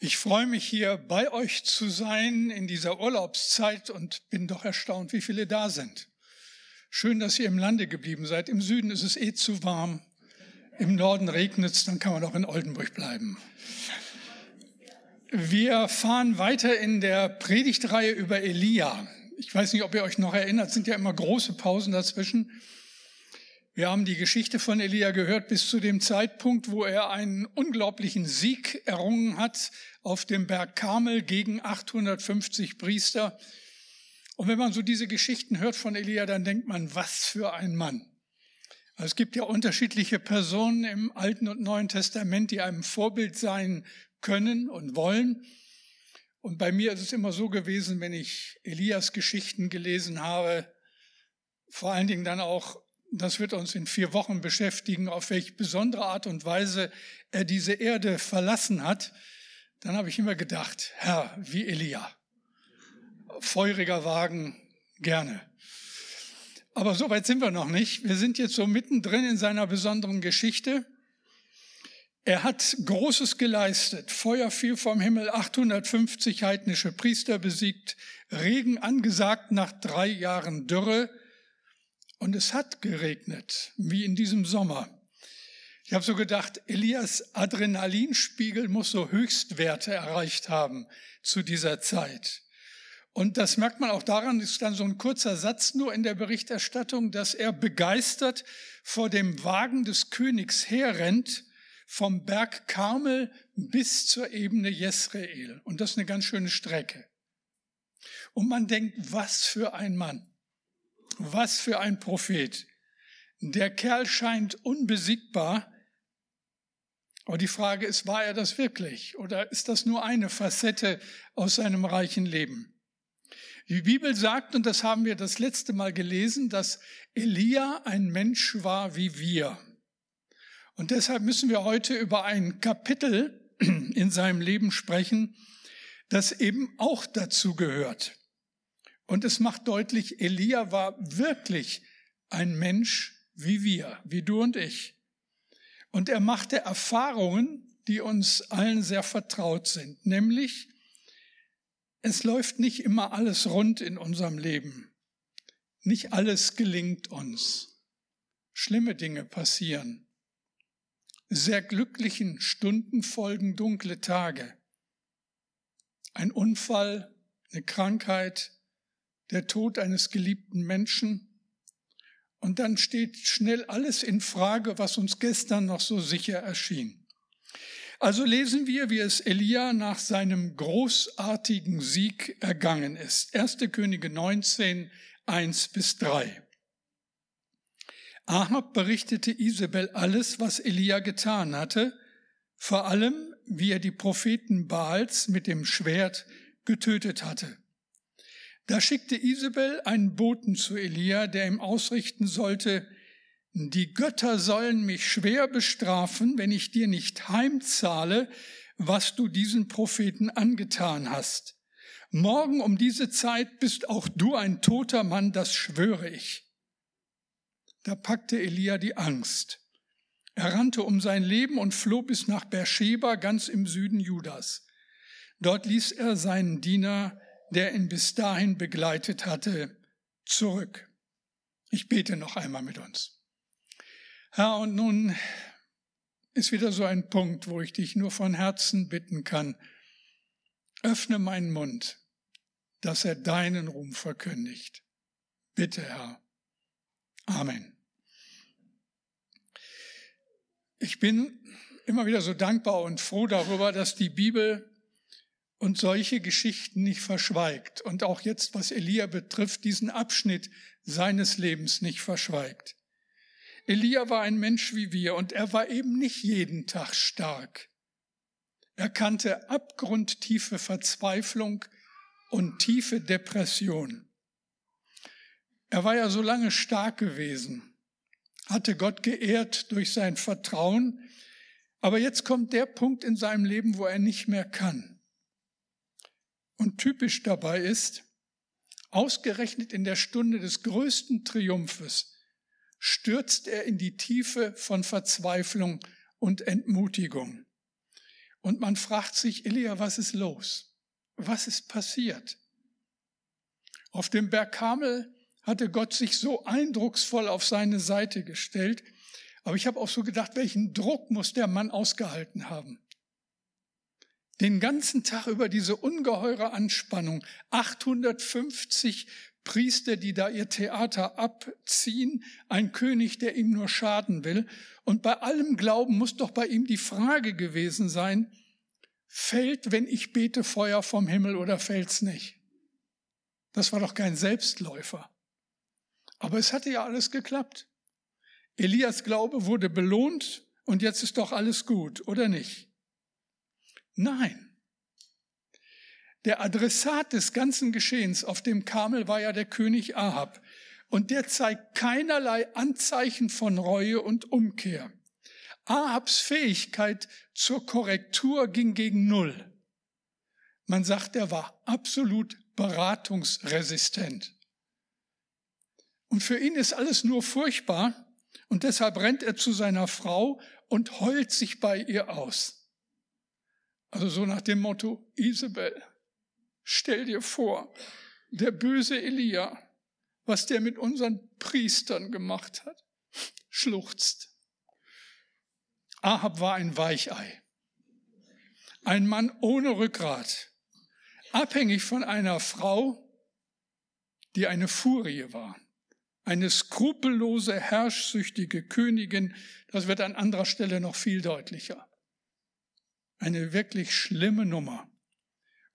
Ich freue mich hier bei euch zu sein in dieser Urlaubszeit und bin doch erstaunt, wie viele da sind. Schön, dass ihr im Lande geblieben seid. Im Süden ist es eh zu warm. Im Norden regnet es, dann kann man auch in Oldenburg bleiben. Wir fahren weiter in der Predigtreihe über Elia. Ich weiß nicht, ob ihr euch noch erinnert, sind ja immer große Pausen dazwischen. Wir haben die Geschichte von Elia gehört bis zu dem Zeitpunkt, wo er einen unglaublichen Sieg errungen hat auf dem Berg Karmel gegen 850 Priester. Und wenn man so diese Geschichten hört von Elia, dann denkt man, was für ein Mann. Also es gibt ja unterschiedliche Personen im Alten und Neuen Testament, die einem Vorbild sein können und wollen. Und bei mir ist es immer so gewesen, wenn ich Elias Geschichten gelesen habe, vor allen Dingen dann auch das wird uns in vier Wochen beschäftigen, auf welche besondere Art und Weise er diese Erde verlassen hat, dann habe ich immer gedacht, Herr, wie Elia. Feuriger Wagen, gerne. Aber so weit sind wir noch nicht. Wir sind jetzt so mittendrin in seiner besonderen Geschichte. Er hat Großes geleistet. Feuer fiel vom Himmel, 850 heidnische Priester besiegt, Regen angesagt nach drei Jahren Dürre. Und es hat geregnet, wie in diesem Sommer. Ich habe so gedacht, Elias Adrenalinspiegel muss so Höchstwerte erreicht haben zu dieser Zeit. Und das merkt man auch daran, ist dann so ein kurzer Satz nur in der Berichterstattung, dass er begeistert vor dem Wagen des Königs herrennt, vom Berg Karmel bis zur Ebene Jesrael. Und das ist eine ganz schöne Strecke. Und man denkt, was für ein Mann. Was für ein Prophet. Der Kerl scheint unbesiegbar. Aber die Frage ist, war er das wirklich? Oder ist das nur eine Facette aus seinem reichen Leben? Die Bibel sagt, und das haben wir das letzte Mal gelesen, dass Elia ein Mensch war wie wir. Und deshalb müssen wir heute über ein Kapitel in seinem Leben sprechen, das eben auch dazu gehört. Und es macht deutlich, Elia war wirklich ein Mensch wie wir, wie du und ich. Und er machte Erfahrungen, die uns allen sehr vertraut sind, nämlich es läuft nicht immer alles rund in unserem Leben. Nicht alles gelingt uns. Schlimme Dinge passieren. Sehr glücklichen Stunden folgen dunkle Tage. Ein Unfall, eine Krankheit, der Tod eines geliebten Menschen. Und dann steht schnell alles in Frage, was uns gestern noch so sicher erschien. Also lesen wir, wie es Elia nach seinem großartigen Sieg ergangen ist. 1. Könige 19, 1 bis 3. Ahab berichtete Isabel alles, was Elia getan hatte, vor allem, wie er die Propheten Baals mit dem Schwert getötet hatte. Da schickte Isabel einen Boten zu Elia, der ihm ausrichten sollte, die Götter sollen mich schwer bestrafen, wenn ich dir nicht heimzahle, was du diesen Propheten angetan hast. Morgen um diese Zeit bist auch du ein toter Mann, das schwöre ich. Da packte Elia die Angst. Er rannte um sein Leben und floh bis nach Beersheba, ganz im Süden Judas. Dort ließ er seinen Diener der ihn bis dahin begleitet hatte, zurück. Ich bete noch einmal mit uns. Herr, und nun ist wieder so ein Punkt, wo ich dich nur von Herzen bitten kann, öffne meinen Mund, dass er deinen Ruhm verkündigt. Bitte, Herr. Amen. Ich bin immer wieder so dankbar und froh darüber, dass die Bibel und solche Geschichten nicht verschweigt und auch jetzt, was Elia betrifft, diesen Abschnitt seines Lebens nicht verschweigt. Elia war ein Mensch wie wir und er war eben nicht jeden Tag stark. Er kannte abgrundtiefe Verzweiflung und tiefe Depression. Er war ja so lange stark gewesen, hatte Gott geehrt durch sein Vertrauen, aber jetzt kommt der Punkt in seinem Leben, wo er nicht mehr kann. Und typisch dabei ist, ausgerechnet in der Stunde des größten Triumphes stürzt er in die Tiefe von Verzweiflung und Entmutigung. Und man fragt sich, Elia, was ist los? Was ist passiert? Auf dem Berg Kamel hatte Gott sich so eindrucksvoll auf seine Seite gestellt. Aber ich habe auch so gedacht, welchen Druck muss der Mann ausgehalten haben? Den ganzen Tag über diese ungeheure Anspannung. 850 Priester, die da ihr Theater abziehen, ein König, der ihm nur schaden will. Und bei allem Glauben muss doch bei ihm die Frage gewesen sein, fällt, wenn ich bete, Feuer vom Himmel oder fällt's nicht? Das war doch kein Selbstläufer. Aber es hatte ja alles geklappt. Elias Glaube wurde belohnt und jetzt ist doch alles gut, oder nicht? Nein. Der Adressat des ganzen Geschehens auf dem Kamel war ja der König Ahab. Und der zeigt keinerlei Anzeichen von Reue und Umkehr. Ahabs Fähigkeit zur Korrektur ging gegen Null. Man sagt, er war absolut beratungsresistent. Und für ihn ist alles nur furchtbar und deshalb rennt er zu seiner Frau und heult sich bei ihr aus. Also so nach dem Motto, Isabel, stell dir vor, der böse Elia, was der mit unseren Priestern gemacht hat, schluchzt. Ahab war ein Weichei, ein Mann ohne Rückgrat, abhängig von einer Frau, die eine Furie war, eine skrupellose, herrschsüchtige Königin, das wird an anderer Stelle noch viel deutlicher. Eine wirklich schlimme Nummer.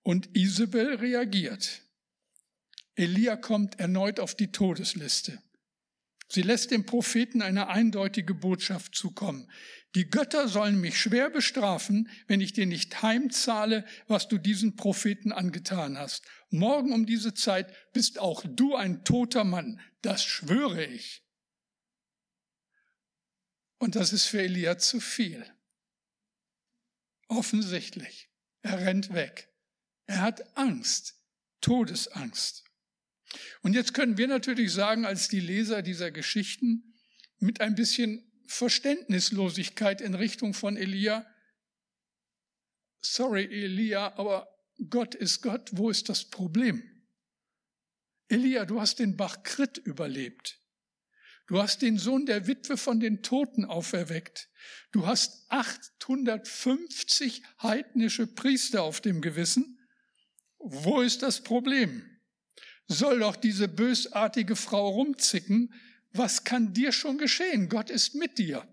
Und Isabel reagiert. Elia kommt erneut auf die Todesliste. Sie lässt dem Propheten eine eindeutige Botschaft zukommen. Die Götter sollen mich schwer bestrafen, wenn ich dir nicht heimzahle, was du diesen Propheten angetan hast. Morgen um diese Zeit bist auch du ein toter Mann. Das schwöre ich. Und das ist für Elia zu viel. Offensichtlich. Er rennt weg. Er hat Angst. Todesangst. Und jetzt können wir natürlich sagen, als die Leser dieser Geschichten, mit ein bisschen Verständnislosigkeit in Richtung von Elia, sorry Elia, aber Gott ist Gott, wo ist das Problem? Elia, du hast den Bach Krit überlebt. Du hast den Sohn der Witwe von den Toten auferweckt. Du hast 850 heidnische Priester auf dem Gewissen. Wo ist das Problem? soll doch diese bösartige Frau rumzicken. Was kann dir schon geschehen? Gott ist mit dir.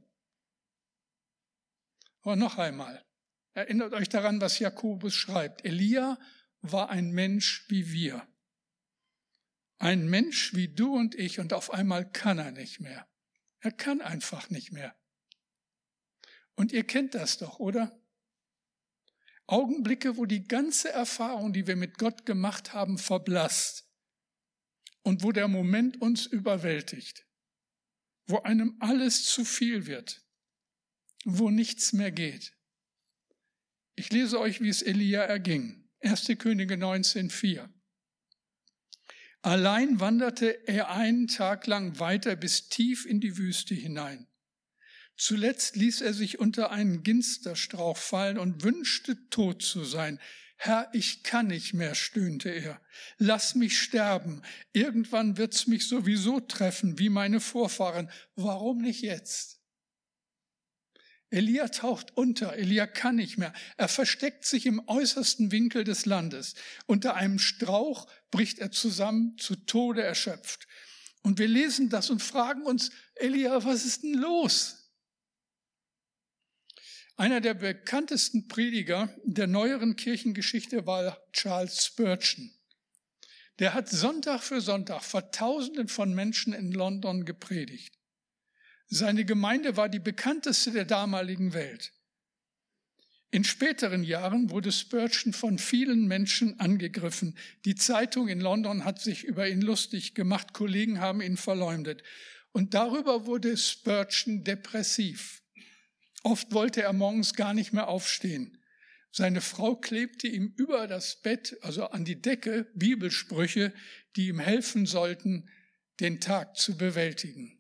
Aber noch einmal, erinnert euch daran, was Jakobus schreibt. Elia war ein Mensch wie wir. Ein Mensch wie du und ich und auf einmal kann er nicht mehr. Er kann einfach nicht mehr. Und ihr kennt das doch, oder? Augenblicke, wo die ganze Erfahrung, die wir mit Gott gemacht haben, verblasst und wo der Moment uns überwältigt, wo einem alles zu viel wird, wo nichts mehr geht. Ich lese euch, wie es Elia erging. 1. Könige 19,4. Allein wanderte er einen Tag lang weiter bis tief in die Wüste hinein. Zuletzt ließ er sich unter einen Ginsterstrauch fallen und wünschte tot zu sein. Herr, ich kann nicht mehr, stöhnte er. Lass mich sterben. Irgendwann wird's mich sowieso treffen, wie meine Vorfahren. Warum nicht jetzt? Elia taucht unter, Elia kann nicht mehr. Er versteckt sich im äußersten Winkel des Landes. Unter einem Strauch bricht er zusammen, zu Tode erschöpft. Und wir lesen das und fragen uns, Elia, was ist denn los? Einer der bekanntesten Prediger der neueren Kirchengeschichte war Charles Spurgeon. Der hat Sonntag für Sonntag vor Tausenden von Menschen in London gepredigt. Seine Gemeinde war die bekannteste der damaligen Welt. In späteren Jahren wurde Spurgeon von vielen Menschen angegriffen. Die Zeitung in London hat sich über ihn lustig gemacht, Kollegen haben ihn verleumdet. Und darüber wurde Spurgeon depressiv. Oft wollte er morgens gar nicht mehr aufstehen. Seine Frau klebte ihm über das Bett, also an die Decke, Bibelsprüche, die ihm helfen sollten, den Tag zu bewältigen.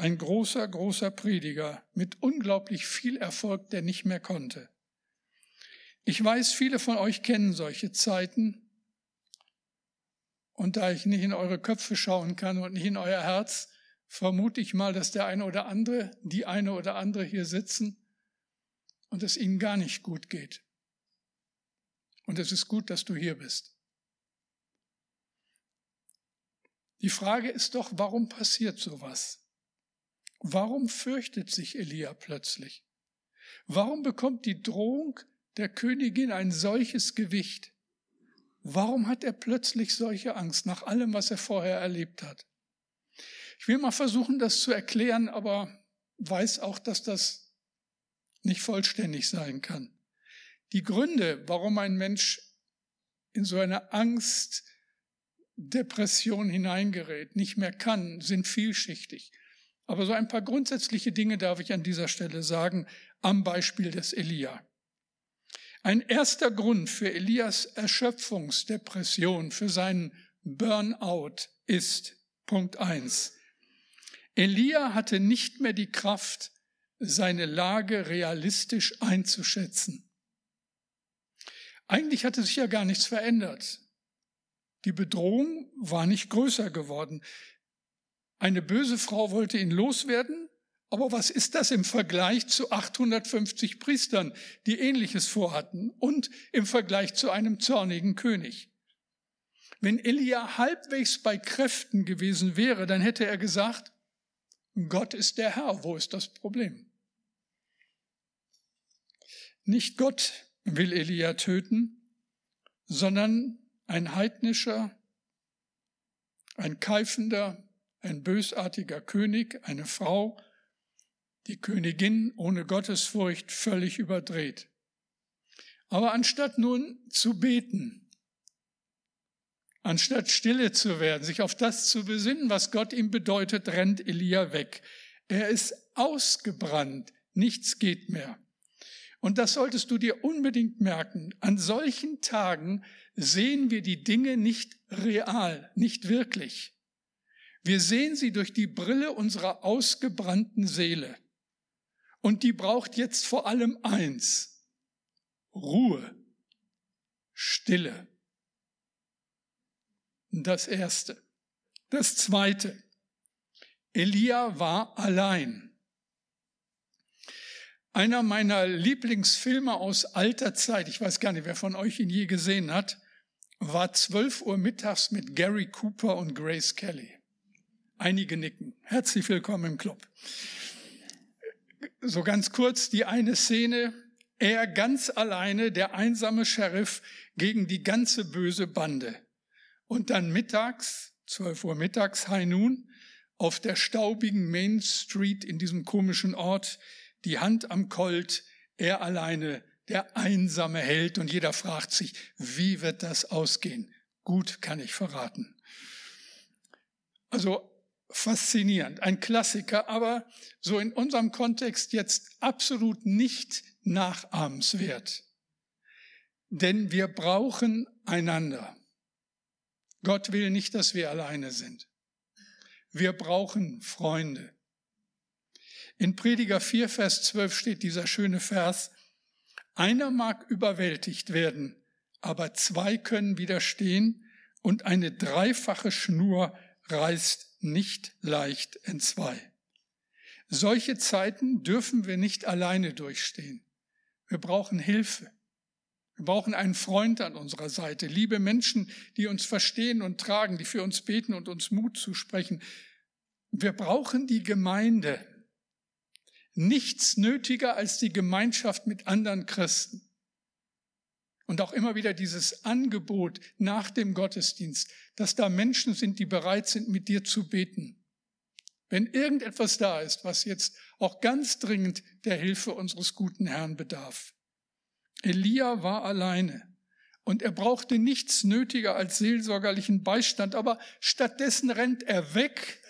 Ein großer, großer Prediger mit unglaublich viel Erfolg, der nicht mehr konnte. Ich weiß, viele von euch kennen solche Zeiten. Und da ich nicht in eure Köpfe schauen kann und nicht in euer Herz, vermute ich mal, dass der eine oder andere, die eine oder andere hier sitzen und es ihnen gar nicht gut geht. Und es ist gut, dass du hier bist. Die Frage ist doch, warum passiert sowas? Warum fürchtet sich Elia plötzlich? Warum bekommt die Drohung der Königin ein solches Gewicht? Warum hat er plötzlich solche Angst nach allem, was er vorher erlebt hat? Ich will mal versuchen, das zu erklären, aber weiß auch, dass das nicht vollständig sein kann. Die Gründe, warum ein Mensch in so eine Angst, Depression hineingerät, nicht mehr kann, sind vielschichtig. Aber so ein paar grundsätzliche Dinge darf ich an dieser Stelle sagen, am Beispiel des Elia. Ein erster Grund für Elias Erschöpfungsdepression, für seinen Burnout ist Punkt eins. Elia hatte nicht mehr die Kraft, seine Lage realistisch einzuschätzen. Eigentlich hatte sich ja gar nichts verändert. Die Bedrohung war nicht größer geworden. Eine böse Frau wollte ihn loswerden, aber was ist das im Vergleich zu 850 Priestern, die ähnliches vorhatten und im Vergleich zu einem zornigen König? Wenn Elia halbwegs bei Kräften gewesen wäre, dann hätte er gesagt, Gott ist der Herr, wo ist das Problem? Nicht Gott will Elia töten, sondern ein heidnischer, ein keifender, ein bösartiger König, eine Frau, die Königin ohne Gottesfurcht völlig überdreht. Aber anstatt nun zu beten, anstatt stille zu werden, sich auf das zu besinnen, was Gott ihm bedeutet, rennt Elia weg. Er ist ausgebrannt, nichts geht mehr. Und das solltest du dir unbedingt merken. An solchen Tagen sehen wir die Dinge nicht real, nicht wirklich. Wir sehen sie durch die Brille unserer ausgebrannten Seele. Und die braucht jetzt vor allem eins. Ruhe. Stille. Das Erste. Das Zweite. Elia war allein. Einer meiner Lieblingsfilme aus alter Zeit, ich weiß gar nicht, wer von euch ihn je gesehen hat, war 12 Uhr mittags mit Gary Cooper und Grace Kelly. Einige nicken. Herzlich willkommen im Club. So ganz kurz die eine Szene. Er ganz alleine, der einsame Sheriff gegen die ganze böse Bande. Und dann mittags, 12 Uhr mittags, High Noon, auf der staubigen Main Street in diesem komischen Ort, die Hand am Colt, er alleine, der einsame Held und jeder fragt sich, wie wird das ausgehen? Gut kann ich verraten. Also faszinierend, ein Klassiker, aber so in unserem Kontext jetzt absolut nicht nachahmenswert. Denn wir brauchen einander. Gott will nicht, dass wir alleine sind. Wir brauchen Freunde. In Prediger 4, Vers 12 steht dieser schöne Vers, einer mag überwältigt werden, aber zwei können widerstehen und eine dreifache Schnur reißt nicht leicht entzwei. Solche Zeiten dürfen wir nicht alleine durchstehen. Wir brauchen Hilfe. Wir brauchen einen Freund an unserer Seite, liebe Menschen, die uns verstehen und tragen, die für uns beten und uns Mut zusprechen. Wir brauchen die Gemeinde nichts nötiger als die Gemeinschaft mit anderen Christen. Und auch immer wieder dieses Angebot nach dem Gottesdienst, dass da Menschen sind, die bereit sind, mit dir zu beten. Wenn irgendetwas da ist, was jetzt auch ganz dringend der Hilfe unseres guten Herrn bedarf. Elia war alleine und er brauchte nichts nötiger als seelsorgerlichen Beistand, aber stattdessen rennt er weg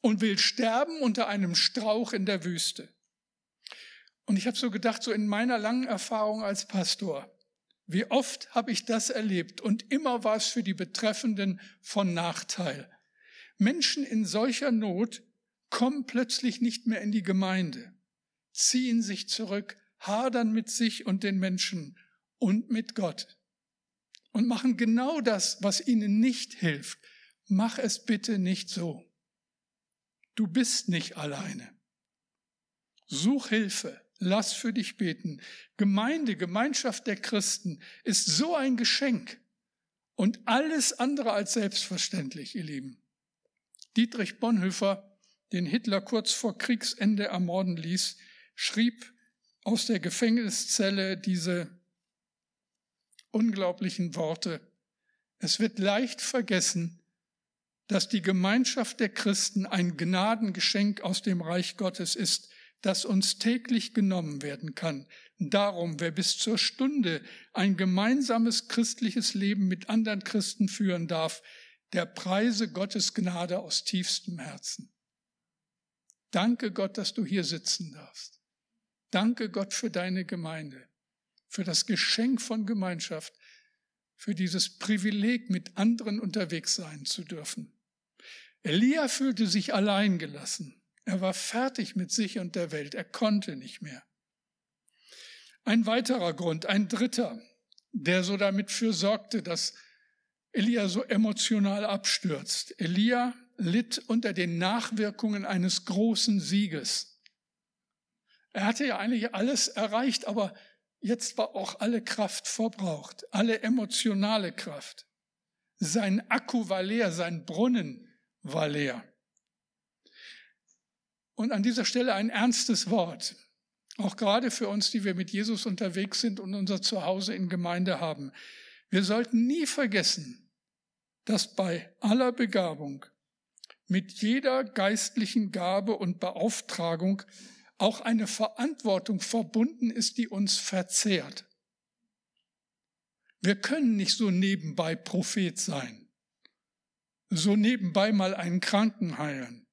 und will sterben unter einem Strauch in der Wüste. Und ich habe so gedacht, so in meiner langen Erfahrung als Pastor, wie oft habe ich das erlebt und immer war es für die Betreffenden von Nachteil. Menschen in solcher Not kommen plötzlich nicht mehr in die Gemeinde, ziehen sich zurück, hadern mit sich und den Menschen und mit Gott und machen genau das, was ihnen nicht hilft. Mach es bitte nicht so. Du bist nicht alleine. Such Hilfe, lass für dich beten. Gemeinde, Gemeinschaft der Christen ist so ein Geschenk und alles andere als selbstverständlich, ihr Lieben. Dietrich Bonhoeffer, den Hitler kurz vor Kriegsende ermorden ließ, schrieb aus der Gefängniszelle diese unglaublichen Worte. Es wird leicht vergessen, dass die Gemeinschaft der Christen ein Gnadengeschenk aus dem Reich Gottes ist, das uns täglich genommen werden kann. Darum, wer bis zur Stunde ein gemeinsames christliches Leben mit anderen Christen führen darf, der preise Gottes Gnade aus tiefstem Herzen. Danke Gott, dass du hier sitzen darfst. Danke Gott für deine Gemeinde, für das Geschenk von Gemeinschaft, für dieses Privileg, mit anderen unterwegs sein zu dürfen. Elia fühlte sich allein gelassen. Er war fertig mit sich und der Welt. Er konnte nicht mehr. Ein weiterer Grund, ein dritter, der so damit für sorgte, dass Elia so emotional abstürzt. Elia litt unter den Nachwirkungen eines großen Sieges. Er hatte ja eigentlich alles erreicht, aber jetzt war auch alle Kraft verbraucht, alle emotionale Kraft. Sein Akku war leer, sein Brunnen war leer. Und an dieser Stelle ein ernstes Wort, auch gerade für uns, die wir mit Jesus unterwegs sind und unser Zuhause in Gemeinde haben. Wir sollten nie vergessen, dass bei aller Begabung mit jeder geistlichen Gabe und Beauftragung auch eine Verantwortung verbunden ist, die uns verzehrt. Wir können nicht so nebenbei Prophet sein, so nebenbei mal einen Kranken heilen,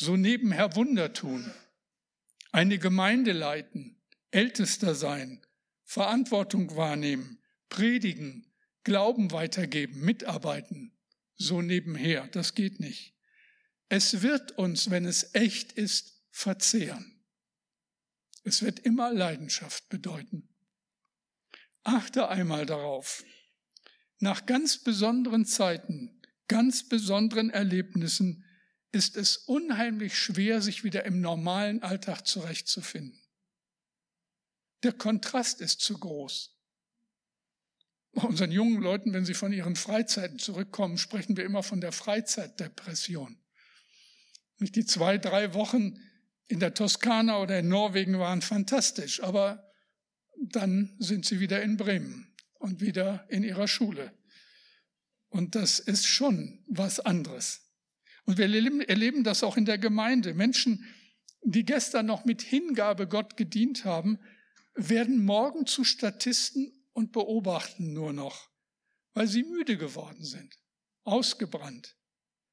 so nebenher Wunder tun, eine Gemeinde leiten, Ältester sein, Verantwortung wahrnehmen, predigen, Glauben weitergeben, mitarbeiten, so nebenher. Das geht nicht. Es wird uns, wenn es echt ist, verzehren. Es wird immer Leidenschaft bedeuten. Achte einmal darauf. Nach ganz besonderen Zeiten, ganz besonderen Erlebnissen ist es unheimlich schwer, sich wieder im normalen Alltag zurechtzufinden. Der Kontrast ist zu groß. Bei unseren jungen Leuten, wenn sie von ihren Freizeiten zurückkommen, sprechen wir immer von der Freizeitdepression. Die zwei, drei Wochen in der Toskana oder in Norwegen waren fantastisch, aber dann sind sie wieder in Bremen und wieder in ihrer Schule. Und das ist schon was anderes. Und wir erleben das auch in der Gemeinde. Menschen, die gestern noch mit Hingabe Gott gedient haben, werden morgen zu Statisten und beobachten nur noch, weil sie müde geworden sind, ausgebrannt,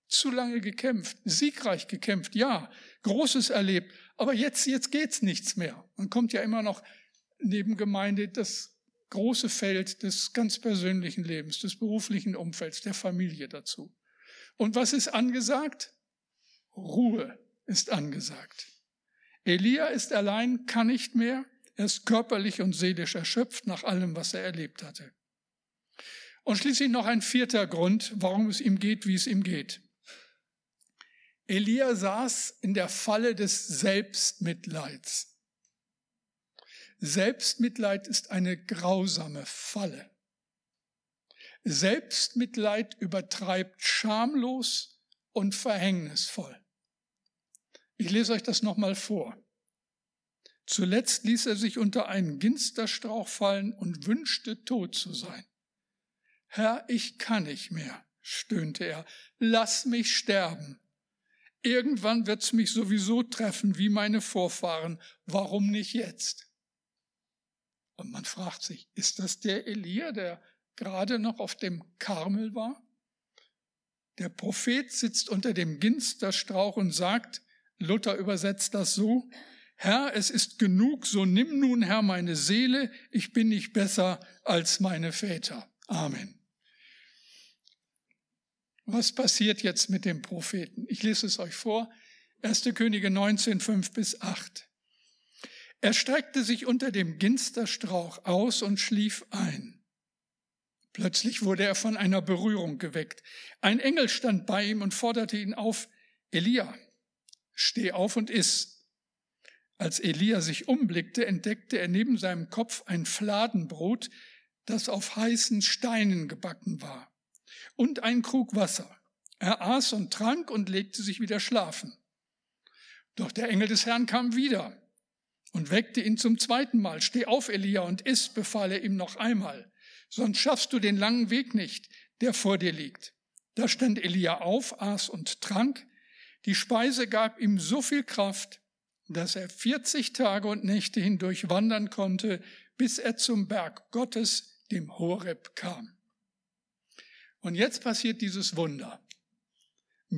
zu lange gekämpft, siegreich gekämpft, ja, Großes erlebt, aber jetzt, jetzt geht's nichts mehr. Man kommt ja immer noch neben Gemeinde das große Feld des ganz persönlichen Lebens, des beruflichen Umfelds, der Familie dazu. Und was ist angesagt? Ruhe ist angesagt. Elia ist allein, kann nicht mehr. Er ist körperlich und seelisch erschöpft nach allem, was er erlebt hatte. Und schließlich noch ein vierter Grund, warum es ihm geht, wie es ihm geht. Elia saß in der Falle des Selbstmitleids. Selbstmitleid ist eine grausame Falle. Selbstmitleid übertreibt schamlos und verhängnisvoll. Ich lese euch das nochmal vor. Zuletzt ließ er sich unter einen Ginsterstrauch fallen und wünschte tot zu sein. Herr, ich kann nicht mehr, stöhnte er, lass mich sterben. Irgendwann wird's mich sowieso treffen wie meine Vorfahren, warum nicht jetzt? Und man fragt sich, ist das der Elia, der gerade noch auf dem Karmel war? Der Prophet sitzt unter dem Ginsterstrauch und sagt, Luther übersetzt das so, Herr, es ist genug, so nimm nun, Herr, meine Seele, ich bin nicht besser als meine Väter. Amen. Was passiert jetzt mit dem Propheten? Ich lese es euch vor. 1. Könige 19, 5 bis 8. Er streckte sich unter dem Ginsterstrauch aus und schlief ein. Plötzlich wurde er von einer Berührung geweckt. Ein Engel stand bei ihm und forderte ihn auf, Elia, steh auf und iss. Als Elia sich umblickte, entdeckte er neben seinem Kopf ein Fladenbrot, das auf heißen Steinen gebacken war, und ein Krug Wasser. Er aß und trank und legte sich wieder schlafen. Doch der Engel des Herrn kam wieder und weckte ihn zum zweiten Mal. Steh auf, Elia, und iss, befahl er ihm noch einmal, sonst schaffst du den langen Weg nicht, der vor dir liegt. Da stand Elia auf, aß und trank. Die Speise gab ihm so viel Kraft, dass er 40 Tage und Nächte hindurch wandern konnte, bis er zum Berg Gottes, dem Horeb, kam. Und jetzt passiert dieses Wunder.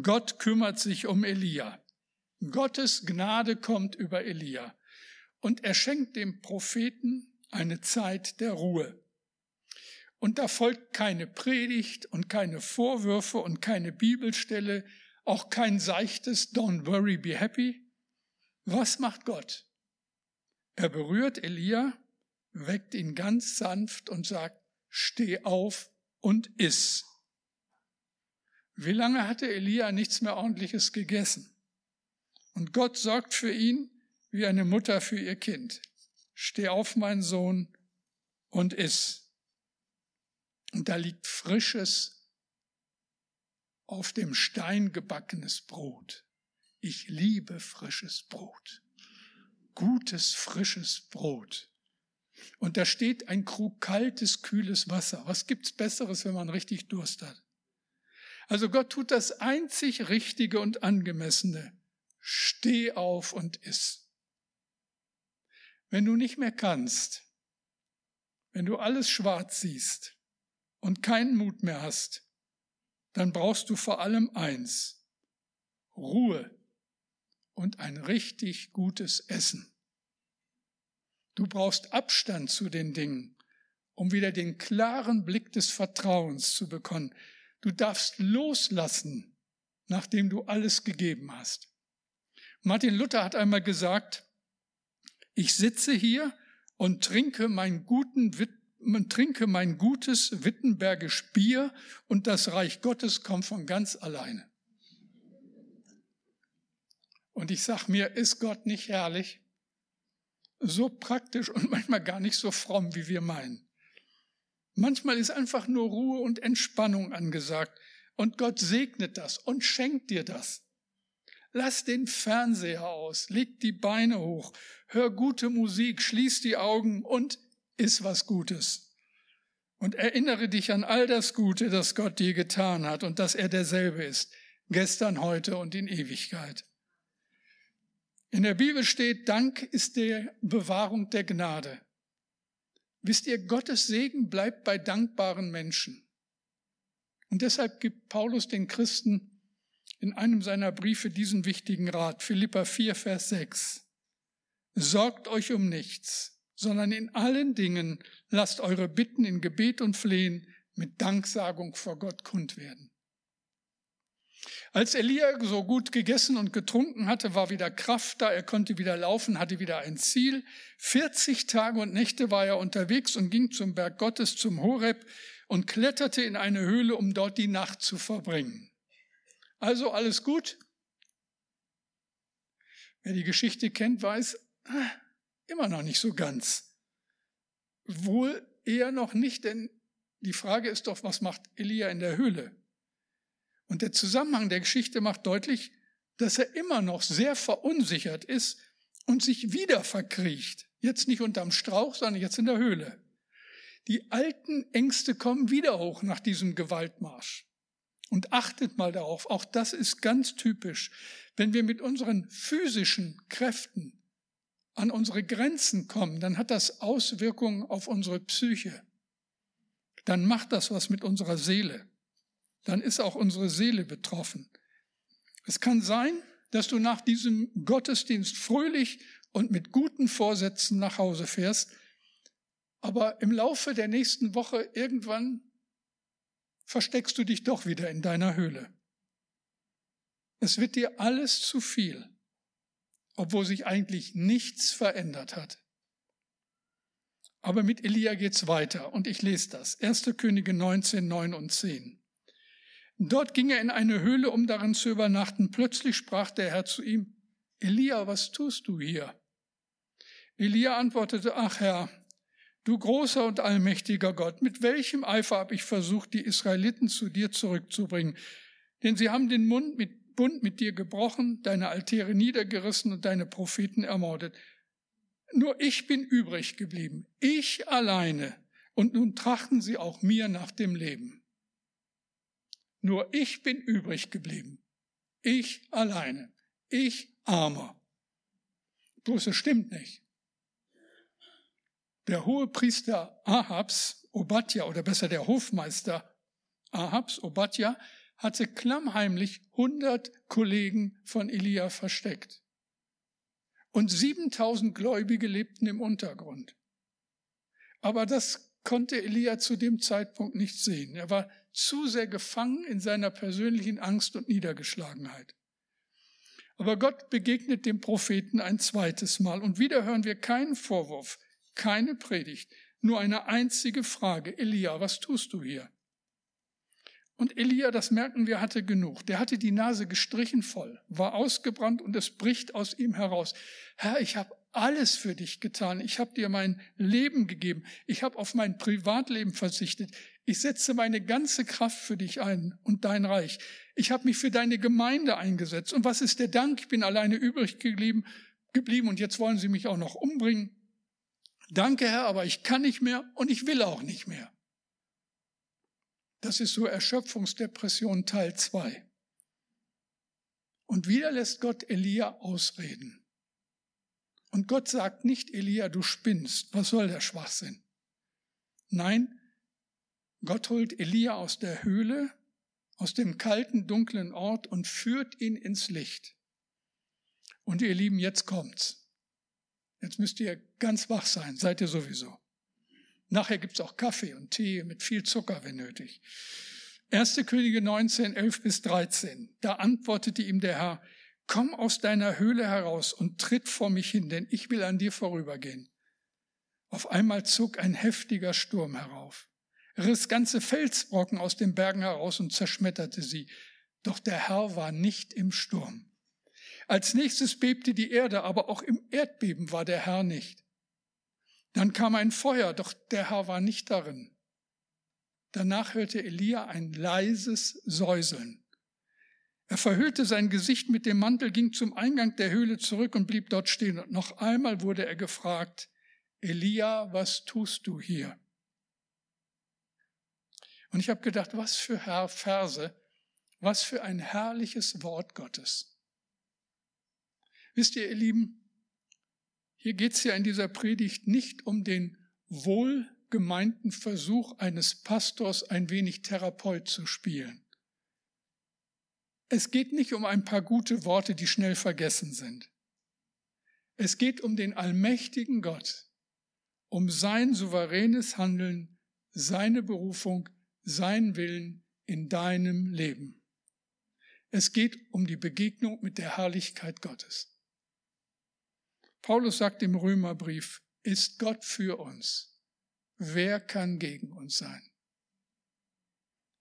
Gott kümmert sich um Elia. Gottes Gnade kommt über Elia und er schenkt dem Propheten eine Zeit der Ruhe. Und da folgt keine Predigt und keine Vorwürfe und keine Bibelstelle, auch kein seichtes Don't worry, be happy. Was macht Gott? Er berührt Elia, weckt ihn ganz sanft und sagt, steh auf und iss. Wie lange hatte Elia nichts mehr ordentliches gegessen? Und Gott sorgt für ihn wie eine Mutter für ihr Kind. Steh auf, mein Sohn, und iss. Und da liegt frisches, auf dem Stein gebackenes Brot. Ich liebe frisches Brot. Gutes, frisches Brot. Und da steht ein Krug kaltes, kühles Wasser. Was gibt's Besseres, wenn man richtig Durst hat? Also Gott tut das einzig Richtige und Angemessene. Steh auf und iss. Wenn du nicht mehr kannst, wenn du alles schwarz siehst und keinen Mut mehr hast, dann brauchst du vor allem eins, Ruhe und ein richtig gutes Essen. Du brauchst Abstand zu den Dingen, um wieder den klaren Blick des Vertrauens zu bekommen. Du darfst loslassen, nachdem du alles gegeben hast. Martin Luther hat einmal gesagt, ich sitze hier und trinke mein, guten, trinke mein gutes Wittenbergisch Bier und das Reich Gottes kommt von ganz alleine. Und ich sag mir, ist Gott nicht herrlich? So praktisch und manchmal gar nicht so fromm, wie wir meinen. Manchmal ist einfach nur Ruhe und Entspannung angesagt. Und Gott segnet das und schenkt dir das. Lass den Fernseher aus, leg die Beine hoch, hör gute Musik, schließ die Augen und iss was Gutes. Und erinnere dich an all das Gute, das Gott dir getan hat und dass er derselbe ist, gestern, heute und in Ewigkeit. In der Bibel steht, Dank ist der Bewahrung der Gnade. Wisst ihr, Gottes Segen bleibt bei dankbaren Menschen. Und deshalb gibt Paulus den Christen in einem seiner Briefe diesen wichtigen Rat, Philippa 4, Vers 6. Sorgt euch um nichts, sondern in allen Dingen lasst eure Bitten in Gebet und Flehen mit Danksagung vor Gott kund werden. Als Elia so gut gegessen und getrunken hatte, war wieder Kraft da, er konnte wieder laufen, hatte wieder ein Ziel. 40 Tage und Nächte war er unterwegs und ging zum Berg Gottes, zum Horeb und kletterte in eine Höhle, um dort die Nacht zu verbringen. Also alles gut? Wer die Geschichte kennt, weiß, ah, immer noch nicht so ganz. Wohl eher noch nicht, denn die Frage ist doch, was macht Elia in der Höhle? Und der Zusammenhang der Geschichte macht deutlich, dass er immer noch sehr verunsichert ist und sich wieder verkriecht. Jetzt nicht unterm Strauch, sondern jetzt in der Höhle. Die alten Ängste kommen wieder hoch nach diesem Gewaltmarsch. Und achtet mal darauf, auch das ist ganz typisch. Wenn wir mit unseren physischen Kräften an unsere Grenzen kommen, dann hat das Auswirkungen auf unsere Psyche. Dann macht das was mit unserer Seele dann ist auch unsere Seele betroffen. Es kann sein, dass du nach diesem Gottesdienst fröhlich und mit guten Vorsätzen nach Hause fährst, aber im Laufe der nächsten Woche irgendwann versteckst du dich doch wieder in deiner Höhle. Es wird dir alles zu viel. Obwohl sich eigentlich nichts verändert hat. Aber mit Elia geht's weiter und ich lese das. 1. Könige 19, 9 und 10. Dort ging er in eine Höhle, um darin zu übernachten. Plötzlich sprach der Herr zu ihm, Elia, was tust du hier? Elia antwortete, ach Herr, du großer und allmächtiger Gott, mit welchem Eifer habe ich versucht, die Israeliten zu dir zurückzubringen? Denn sie haben den Mund mit, Bund mit dir gebrochen, deine Altäre niedergerissen und deine Propheten ermordet. Nur ich bin übrig geblieben, ich alleine, und nun trachten sie auch mir nach dem Leben. Nur ich bin übrig geblieben, ich alleine, ich armer. Bloß es stimmt nicht. Der hohe Priester Ahabs, Obadja, oder besser der Hofmeister Ahabs, Obadja, hatte klammheimlich hundert Kollegen von Elia versteckt und 7000 Gläubige lebten im Untergrund. Aber das konnte Elia zu dem Zeitpunkt nicht sehen. Er war zu sehr gefangen in seiner persönlichen Angst und Niedergeschlagenheit. Aber Gott begegnet dem Propheten ein zweites Mal und wieder hören wir keinen Vorwurf, keine Predigt, nur eine einzige Frage. Elia, was tust du hier? Und Elia, das merken wir, hatte genug. Der hatte die Nase gestrichen voll, war ausgebrannt und es bricht aus ihm heraus. Herr, ich habe alles für dich getan. Ich habe dir mein Leben gegeben. Ich habe auf mein Privatleben verzichtet. Ich setze meine ganze Kraft für dich ein und dein Reich. Ich habe mich für deine Gemeinde eingesetzt. Und was ist der Dank? Ich bin alleine übrig geblieben, geblieben und jetzt wollen sie mich auch noch umbringen. Danke, Herr, aber ich kann nicht mehr und ich will auch nicht mehr. Das ist so Erschöpfungsdepression Teil 2. Und wieder lässt Gott Elia ausreden. Und Gott sagt nicht, Elia, du spinnst, was soll der Schwachsinn? Nein, Gott holt Elia aus der Höhle, aus dem kalten, dunklen Ort und führt ihn ins Licht. Und ihr Lieben, jetzt kommt's. Jetzt müsst ihr ganz wach sein, seid ihr sowieso. Nachher gibt's auch Kaffee und Tee mit viel Zucker, wenn nötig. 1. Könige 19, 11 bis 13. Da antwortete ihm der Herr, komm aus deiner Höhle heraus und tritt vor mich hin, denn ich will an dir vorübergehen. Auf einmal zog ein heftiger Sturm herauf, riss ganze Felsbrocken aus den Bergen heraus und zerschmetterte sie. Doch der Herr war nicht im Sturm. Als nächstes bebte die Erde, aber auch im Erdbeben war der Herr nicht. Dann kam ein Feuer, doch der Herr war nicht darin. Danach hörte Elia ein leises Säuseln. Er verhüllte sein Gesicht mit dem Mantel, ging zum Eingang der Höhle zurück und blieb dort stehen. Und noch einmal wurde er gefragt, Elia, was tust du hier? Und ich habe gedacht, was für Herr Verse, was für ein herrliches Wort Gottes. Wisst ihr, ihr Lieben, hier geht es ja in dieser Predigt nicht um den wohlgemeinten Versuch eines Pastors, ein wenig Therapeut zu spielen. Es geht nicht um ein paar gute Worte, die schnell vergessen sind. Es geht um den allmächtigen Gott, um sein souveränes Handeln, seine Berufung, sein Willen in deinem Leben. Es geht um die Begegnung mit der Herrlichkeit Gottes. Paulus sagt im Römerbrief, ist Gott für uns? Wer kann gegen uns sein?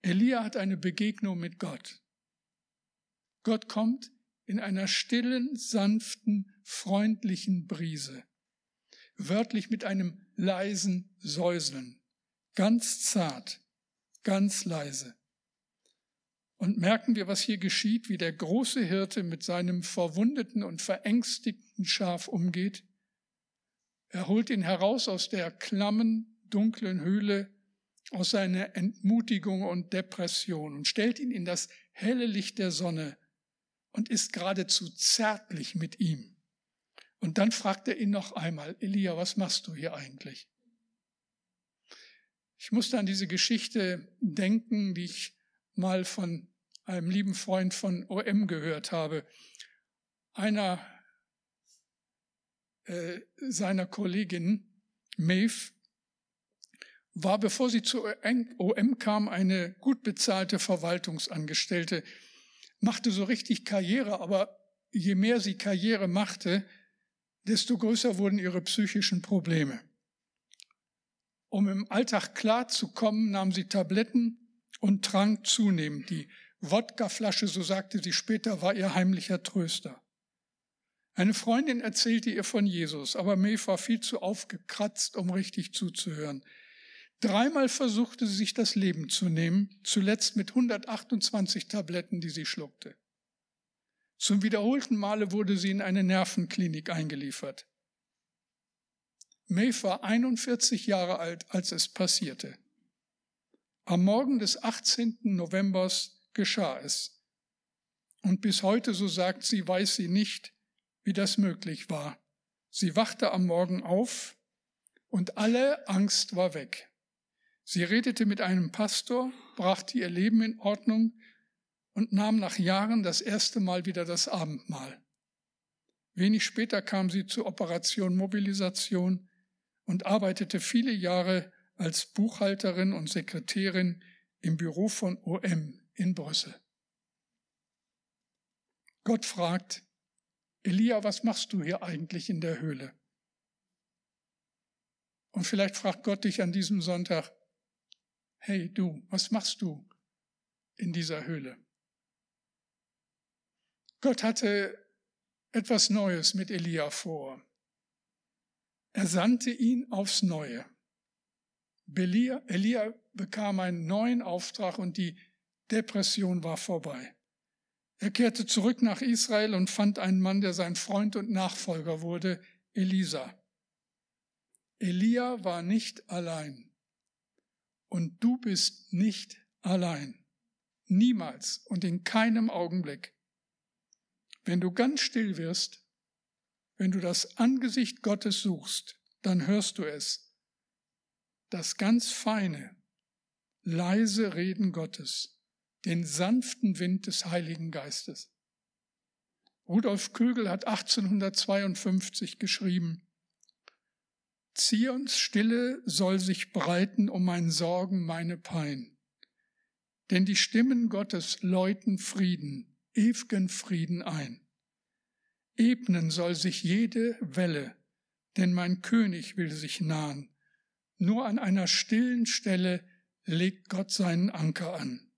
Elia hat eine Begegnung mit Gott. Gott kommt in einer stillen, sanften, freundlichen Brise, wörtlich mit einem leisen Säuseln, ganz zart, ganz leise. Und merken wir, was hier geschieht, wie der große Hirte mit seinem verwundeten und verängstigten Schaf umgeht. Er holt ihn heraus aus der klammen, dunklen Höhle, aus seiner Entmutigung und Depression und stellt ihn in das helle Licht der Sonne und ist geradezu zärtlich mit ihm. Und dann fragt er ihn noch einmal, Elia, was machst du hier eigentlich? Ich musste an diese Geschichte denken, die ich mal von einem lieben Freund von OM gehört habe. Einer äh, seiner Kollegin, Maeve, war, bevor sie zu OM kam, eine gut bezahlte Verwaltungsangestellte, machte so richtig Karriere, aber je mehr sie Karriere machte, desto größer wurden ihre psychischen Probleme. Um im Alltag klarzukommen, nahm sie Tabletten und trank zunehmend. Die Wodkaflasche, so sagte sie später, war ihr heimlicher Tröster. Eine Freundin erzählte ihr von Jesus, aber Maeve war viel zu aufgekratzt, um richtig zuzuhören. Dreimal versuchte sie sich das Leben zu nehmen, zuletzt mit 128 Tabletten, die sie schluckte. Zum wiederholten Male wurde sie in eine Nervenklinik eingeliefert. Maeve war 41 Jahre alt, als es passierte. Am Morgen des 18. Novembers geschah es. Und bis heute, so sagt sie, weiß sie nicht, wie das möglich war. Sie wachte am Morgen auf und alle Angst war weg. Sie redete mit einem Pastor, brachte ihr Leben in Ordnung und nahm nach Jahren das erste Mal wieder das Abendmahl. Wenig später kam sie zur Operation Mobilisation und arbeitete viele Jahre als Buchhalterin und Sekretärin im Büro von OM in Brüssel. Gott fragt, Elia, was machst du hier eigentlich in der Höhle? Und vielleicht fragt Gott dich an diesem Sonntag, hey du, was machst du in dieser Höhle? Gott hatte etwas Neues mit Elia vor. Er sandte ihn aufs Neue. Elia, bekam einen neuen Auftrag und die Depression war vorbei. Er kehrte zurück nach Israel und fand einen Mann, der sein Freund und Nachfolger wurde, Elisa. Elia war nicht allein. Und du bist nicht allein. Niemals und in keinem Augenblick. Wenn du ganz still wirst, wenn du das Angesicht Gottes suchst, dann hörst du es. Das ganz feine, leise Reden Gottes, den sanften Wind des Heiligen Geistes. Rudolf Kögel hat 1852 geschrieben, Zions Stille soll sich breiten um mein Sorgen, meine Pein. Denn die Stimmen Gottes läuten Frieden, ew'gen Frieden ein. Ebnen soll sich jede Welle, denn mein König will sich nahen. Nur an einer stillen Stelle legt Gott seinen Anker an.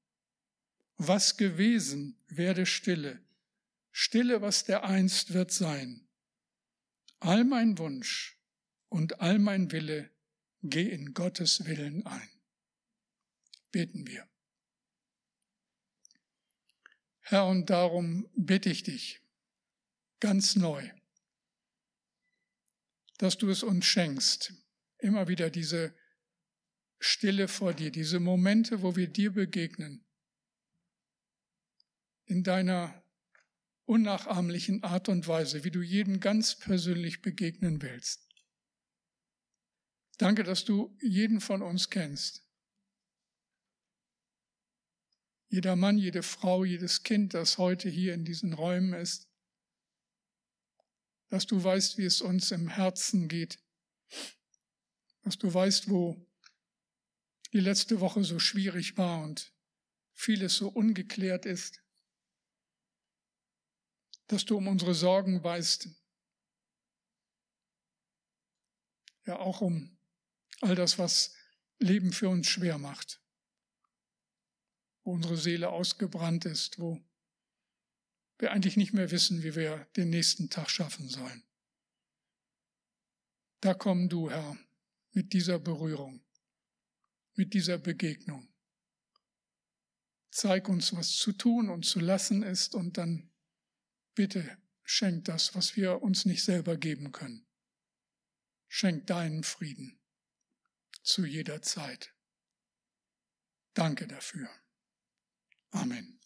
Was gewesen, werde Stille. Stille, was der einst wird sein. All mein Wunsch, und all mein Wille, geh in Gottes Willen ein. Beten wir. Herr, und darum bitte ich dich ganz neu, dass du es uns schenkst, immer wieder diese Stille vor dir, diese Momente, wo wir dir begegnen, in deiner unnachahmlichen Art und Weise, wie du jedem ganz persönlich begegnen willst. Danke, dass du jeden von uns kennst. Jeder Mann, jede Frau, jedes Kind, das heute hier in diesen Räumen ist. Dass du weißt, wie es uns im Herzen geht. Dass du weißt, wo die letzte Woche so schwierig war und vieles so ungeklärt ist. Dass du um unsere Sorgen weißt. Ja, auch um all das, was Leben für uns schwer macht, wo unsere Seele ausgebrannt ist, wo wir eigentlich nicht mehr wissen, wie wir den nächsten Tag schaffen sollen. Da komm du, Herr, mit dieser Berührung, mit dieser Begegnung. Zeig uns, was zu tun und zu lassen ist und dann bitte schenk das, was wir uns nicht selber geben können. Schenk deinen Frieden zu jeder Zeit. Danke dafür. Amen.